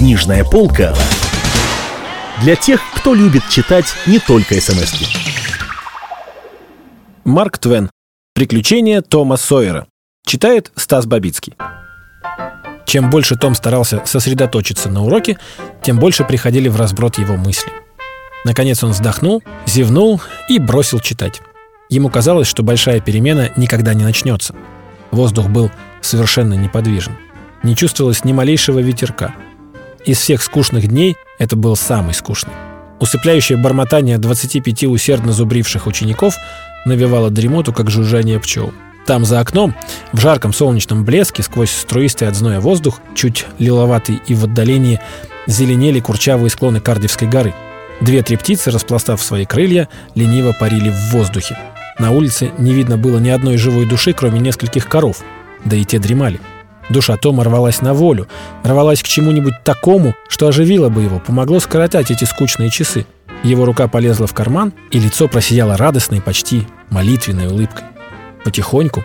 Книжная полка для тех, кто любит читать не только смс -ки. Марк Твен. Приключения Тома Сойера. Читает Стас Бабицкий. Чем больше Том старался сосредоточиться на уроке, тем больше приходили в разброд его мысли. Наконец он вздохнул, зевнул и бросил читать. Ему казалось, что большая перемена никогда не начнется. Воздух был совершенно неподвижен. Не чувствовалось ни малейшего ветерка. Из всех скучных дней это был самый скучный. Усыпляющее бормотание 25 усердно зубривших учеников навевало дремоту, как жужжание пчел. Там за окном, в жарком солнечном блеске, сквозь струистый от зноя воздух, чуть лиловатый и в отдалении, зеленели курчавые склоны Кардивской горы. Две-три птицы, распластав свои крылья, лениво парили в воздухе. На улице не видно было ни одной живой души, кроме нескольких коров, да и те дремали. Душа Тома рвалась на волю, рвалась к чему-нибудь такому, что оживило бы его, помогло скоротать эти скучные часы. Его рука полезла в карман, и лицо просияло радостной, почти молитвенной улыбкой. Потихоньку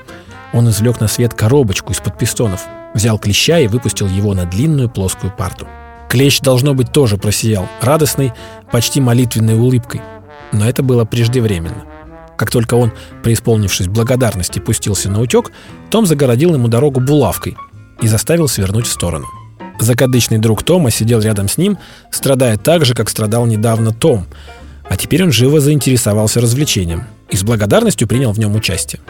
он извлек на свет коробочку из-под пистонов, взял клеща и выпустил его на длинную плоскую парту. Клещ, должно быть, тоже просиял, радостной, почти молитвенной улыбкой. Но это было преждевременно. Как только он, преисполнившись благодарности, пустился на утек, Том загородил ему дорогу булавкой и заставил свернуть в сторону. Закадычный друг Тома сидел рядом с ним, страдая так же, как страдал недавно Том, а теперь он живо заинтересовался развлечением и с благодарностью принял в нем участие.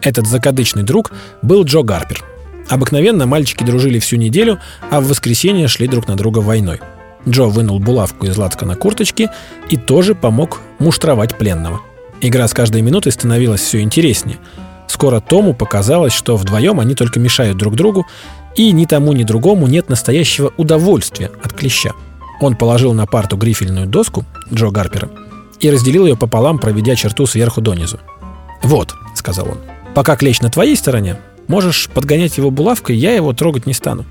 Этот закадычный друг был Джо Гарпер. Обыкновенно мальчики дружили всю неделю, а в воскресенье шли друг на друга войной. Джо вынул булавку из на курточки и тоже помог муштровать пленного. Игра с каждой минутой становилась все интереснее. Скоро Тому показалось, что вдвоем они только мешают друг другу, и ни тому, ни другому нет настоящего удовольствия от клеща. Он положил на парту грифельную доску Джо Гарпера и разделил ее пополам, проведя черту сверху донизу. «Вот», — сказал он, — «пока клещ на твоей стороне, можешь подгонять его булавкой, я его трогать не стану.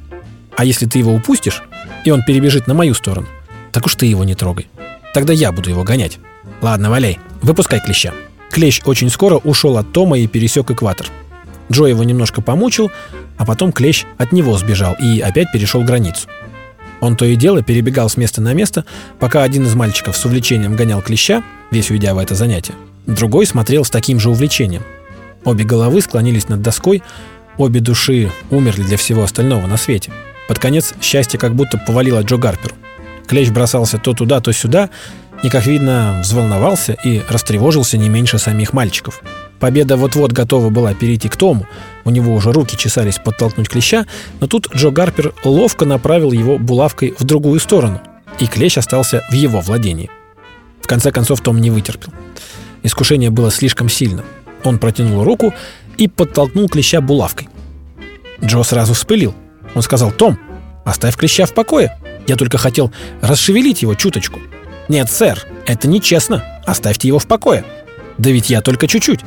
А если ты его упустишь, и он перебежит на мою сторону, так уж ты его не трогай. Тогда я буду его гонять. Ладно, валяй, выпускай клеща». Клещ очень скоро ушел от Тома и пересек экватор. Джо его немножко помучил, а потом клещ от него сбежал и опять перешел границу. Он то и дело перебегал с места на место, пока один из мальчиков с увлечением гонял клеща, весь уйдя в это занятие. Другой смотрел с таким же увлечением. Обе головы склонились над доской, обе души умерли для всего остального на свете. Под конец счастье как будто повалило Джо Гарперу. Клещ бросался то туда, то сюда, и, как видно, взволновался и растревожился не меньше самих мальчиков. Победа вот-вот готова была перейти к Тому, у него уже руки чесались подтолкнуть клеща, но тут Джо Гарпер ловко направил его булавкой в другую сторону, и клещ остался в его владении. В конце концов Том не вытерпел. Искушение было слишком сильно. Он протянул руку и подтолкнул клеща булавкой. Джо сразу вспылил. Он сказал, «Том, оставь клеща в покое. Я только хотел расшевелить его чуточку». «Нет, сэр, это нечестно. Оставьте его в покое». «Да ведь я только чуть-чуть».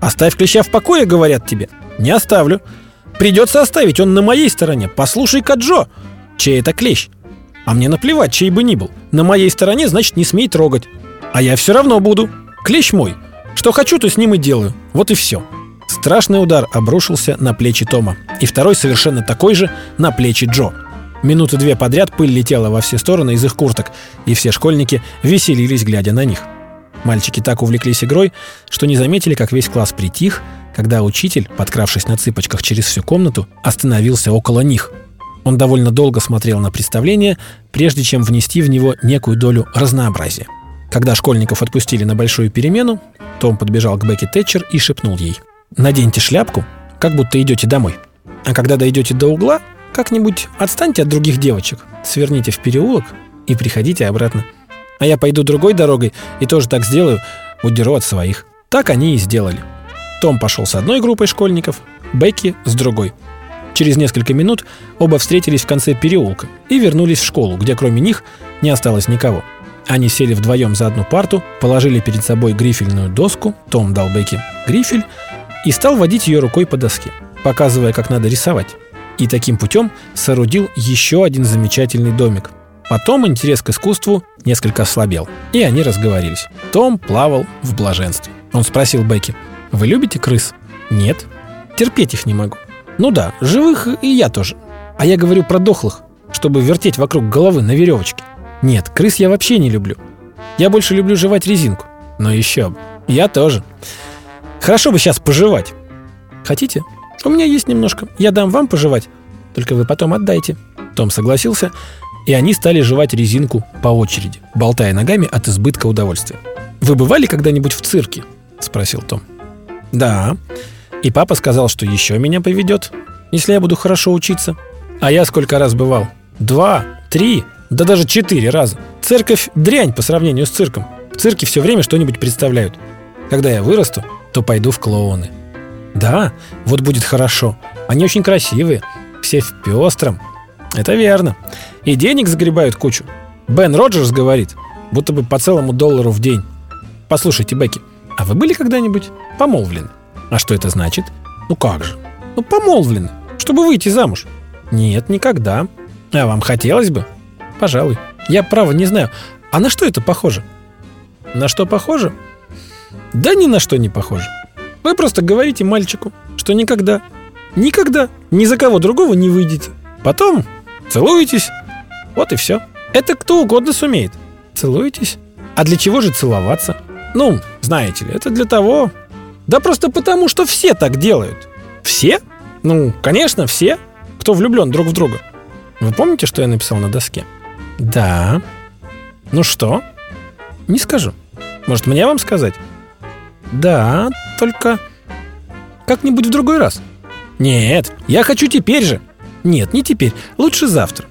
«Оставь клеща в покое, говорят тебе». «Не оставлю». «Придется оставить, он на моей стороне. Послушай-ка, Джо». «Чей это клещ?» «А мне наплевать, чей бы ни был. На моей стороне, значит, не смей трогать». «А я все равно буду. Клещ мой. Что хочу, то с ним и делаю. Вот и все». Страшный удар обрушился на плечи Тома. И второй совершенно такой же на плечи Джо. Минуты две подряд пыль летела во все стороны из их курток, и все школьники веселились, глядя на них. Мальчики так увлеклись игрой, что не заметили, как весь класс притих, когда учитель, подкравшись на цыпочках через всю комнату, остановился около них. Он довольно долго смотрел на представление, прежде чем внести в него некую долю разнообразия. Когда школьников отпустили на большую перемену, Том подбежал к Бекки Тэтчер и шепнул ей «Наденьте шляпку, как будто идете домой. А когда дойдете до угла, как-нибудь отстаньте от других девочек, сверните в переулок и приходите обратно. А я пойду другой дорогой и тоже так сделаю, удеру от своих. Так они и сделали. Том пошел с одной группой школьников, Бекки с другой. Через несколько минут оба встретились в конце переулка и вернулись в школу, где кроме них не осталось никого. Они сели вдвоем за одну парту, положили перед собой грифельную доску, Том дал Бекки грифель и стал водить ее рукой по доске, показывая, как надо рисовать и таким путем соорудил еще один замечательный домик. Потом интерес к искусству несколько ослабел, и они разговорились. Том плавал в блаженстве. Он спросил Бекки, «Вы любите крыс?» «Нет». «Терпеть их не могу». «Ну да, живых и я тоже. А я говорю про дохлых. чтобы вертеть вокруг головы на веревочке. Нет, крыс я вообще не люблю. Я больше люблю жевать резинку. Но еще бы. Я тоже. Хорошо бы сейчас пожевать. Хотите? У меня есть немножко. Я дам вам пожевать. Только вы потом отдайте. Том согласился, и они стали жевать резинку по очереди, болтая ногами от избытка удовольствия. «Вы бывали когда-нибудь в цирке?» – спросил Том. «Да. И папа сказал, что еще меня поведет, если я буду хорошо учиться. А я сколько раз бывал? Два, три, да даже четыре раза. Церковь – дрянь по сравнению с цирком. В цирке все время что-нибудь представляют. Когда я вырасту, то пойду в клоуны. Да, вот будет хорошо. Они очень красивые, все в пестром. Это верно. И денег загребают кучу. Бен Роджерс говорит, будто бы по целому доллару в день. Послушайте, Бекки, а вы были когда-нибудь помолвлены? А что это значит? Ну как же? Ну помолвлены, чтобы выйти замуж. Нет, никогда. А вам хотелось бы? Пожалуй. Я, право, не знаю. А на что это похоже? На что похоже? Да ни на что не похоже. Вы просто говорите мальчику, что никогда, никогда ни за кого другого не выйдете. Потом целуетесь. Вот и все. Это кто угодно сумеет. Целуетесь. А для чего же целоваться? Ну, знаете ли, это для того... Да просто потому, что все так делают. Все? Ну, конечно, все, кто влюблен друг в друга. Вы помните, что я написал на доске? Да. Ну что? Не скажу. Может, мне вам сказать? Да, только как-нибудь в другой раз. Нет, я хочу теперь же. Нет, не теперь. Лучше завтра.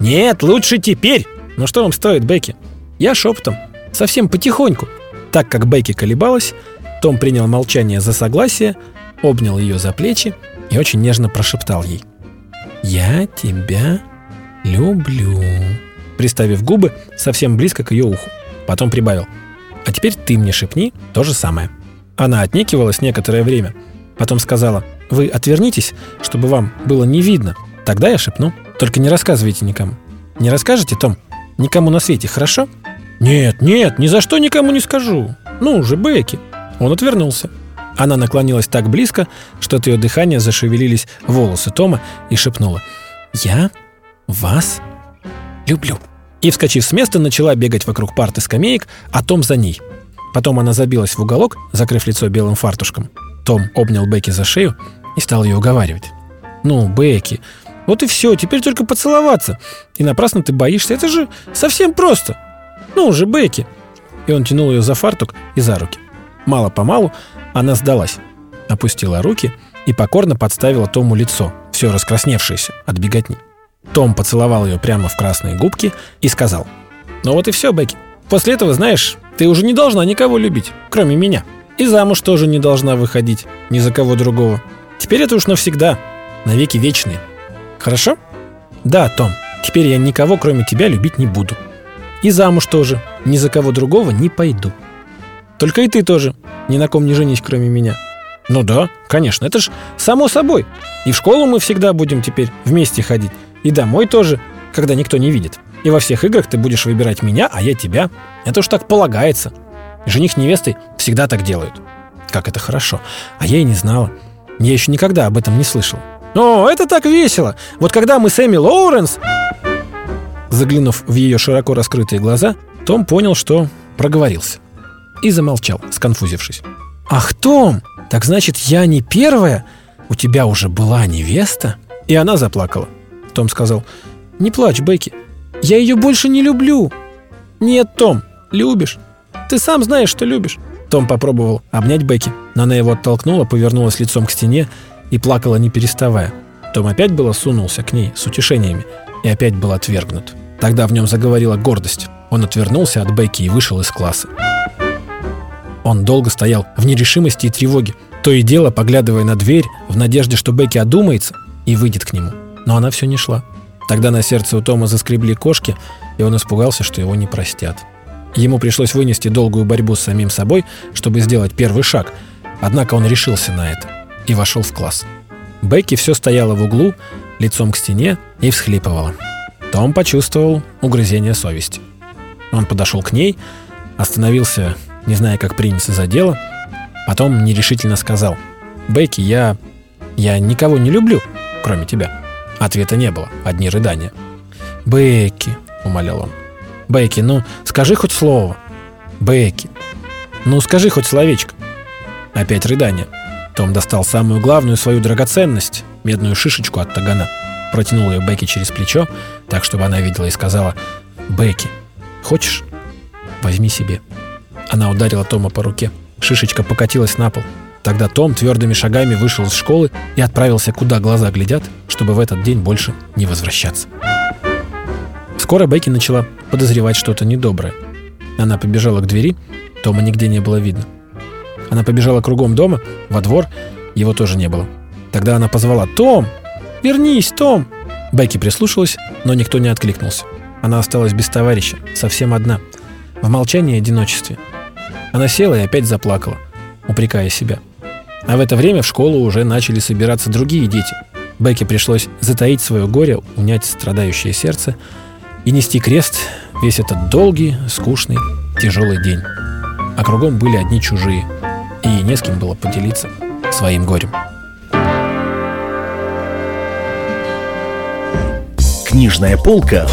Нет, лучше теперь. Ну что вам стоит, Бекки? Я шепотом. Совсем потихоньку. Так как Бекки колебалась, том принял молчание за согласие, обнял ее за плечи и очень нежно прошептал ей. «Я тебя люблю», приставив губы совсем близко к ее уху. Потом прибавил. «А теперь ты мне шепни то же самое». Она отнекивалась некоторое время. Потом сказала, «Вы отвернитесь, чтобы вам было не видно. Тогда я шепну. Только не рассказывайте никому». «Не расскажете, Том? Никому на свете, хорошо?» «Нет, нет, ни за что никому не скажу. Ну уже, Бекки». Он отвернулся. Она наклонилась так близко, что от ее дыхания зашевелились волосы Тома и шепнула «Я вас люблю». И, вскочив с места, начала бегать вокруг парты скамеек, а Том за ней. Потом она забилась в уголок, закрыв лицо белым фартушком. Том обнял Бекки за шею и стал ее уговаривать. «Ну, Бекки, вот и все, теперь только поцеловаться. И напрасно ты боишься, это же совсем просто. Ну уже, Бекки!» И он тянул ее за фартук и за руки. Мало-помалу она сдалась, опустила руки и покорно подставила Тому лицо, все раскрасневшееся от беготни. Том поцеловал ее прямо в красные губки и сказал, «Ну вот и все, Бекки. После этого, знаешь, ты уже не должна никого любить, кроме меня. И замуж тоже не должна выходить ни за кого другого. Теперь это уж навсегда, навеки вечные. Хорошо? Да, Том, теперь я никого, кроме тебя, любить не буду. И замуж тоже, ни за кого другого не пойду. Только и ты тоже, ни на ком не женись, кроме меня. Ну да, конечно, это ж само собой. И в школу мы всегда будем теперь вместе ходить. И домой тоже, когда никто не видит. И во всех играх ты будешь выбирать меня, а я тебя. Это уж так полагается. Жених с невестой всегда так делают. Как это хорошо. А я и не знала. Я еще никогда об этом не слышал. О, это так весело. Вот когда мы с Эми Лоуренс... Заглянув в ее широко раскрытые глаза, Том понял, что проговорился. И замолчал, сконфузившись. «Ах, Том, так значит, я не первая? У тебя уже была невеста?» И она заплакала. Том сказал, «Не плачь, Бекки, я ее больше не люблю». «Нет, Том, любишь. Ты сам знаешь, что любишь». Том попробовал обнять Бекки, но она его оттолкнула, повернулась лицом к стене и плакала не переставая. Том опять было сунулся к ней с утешениями и опять был отвергнут. Тогда в нем заговорила гордость. Он отвернулся от Бекки и вышел из класса. Он долго стоял в нерешимости и тревоге, то и дело поглядывая на дверь в надежде, что Бекки одумается и выйдет к нему но она все не шла. Тогда на сердце у Тома заскребли кошки, и он испугался, что его не простят. Ему пришлось вынести долгую борьбу с самим собой, чтобы сделать первый шаг, однако он решился на это и вошел в класс. Бекки все стояла в углу, лицом к стене и всхлипывала. Том почувствовал угрызение совести. Он подошел к ней, остановился, не зная, как приняться за дело, потом нерешительно сказал, «Бекки, я... я никого не люблю, кроме тебя». Ответа не было, одни рыдания. «Бекки», — умолял он. «Бекки, ну, скажи хоть слово». «Бекки, ну, скажи хоть словечко». Опять рыдание. Том достал самую главную свою драгоценность — медную шишечку от тагана. Протянул ее Бекки через плечо, так, чтобы она видела, и сказала «Бекки, хочешь? Возьми себе». Она ударила Тома по руке. Шишечка покатилась на пол. Тогда Том твердыми шагами вышел из школы и отправился, куда глаза глядят, чтобы в этот день больше не возвращаться. Скоро Бекки начала подозревать что-то недоброе. Она побежала к двери, Тома нигде не было видно. Она побежала кругом дома, во двор, его тоже не было. Тогда она позвала «Том! Вернись, Том!» Бекки прислушалась, но никто не откликнулся. Она осталась без товарища, совсем одна, в молчании и одиночестве. Она села и опять заплакала, упрекая себя. А в это время в школу уже начали собираться другие дети. Бекке пришлось затаить свое горе, унять страдающее сердце и нести крест весь этот долгий, скучный, тяжелый день. А кругом были одни чужие, и не с кем было поделиться своим горем. Книжная полка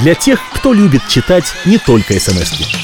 для тех, кто любит читать не только смс -ки.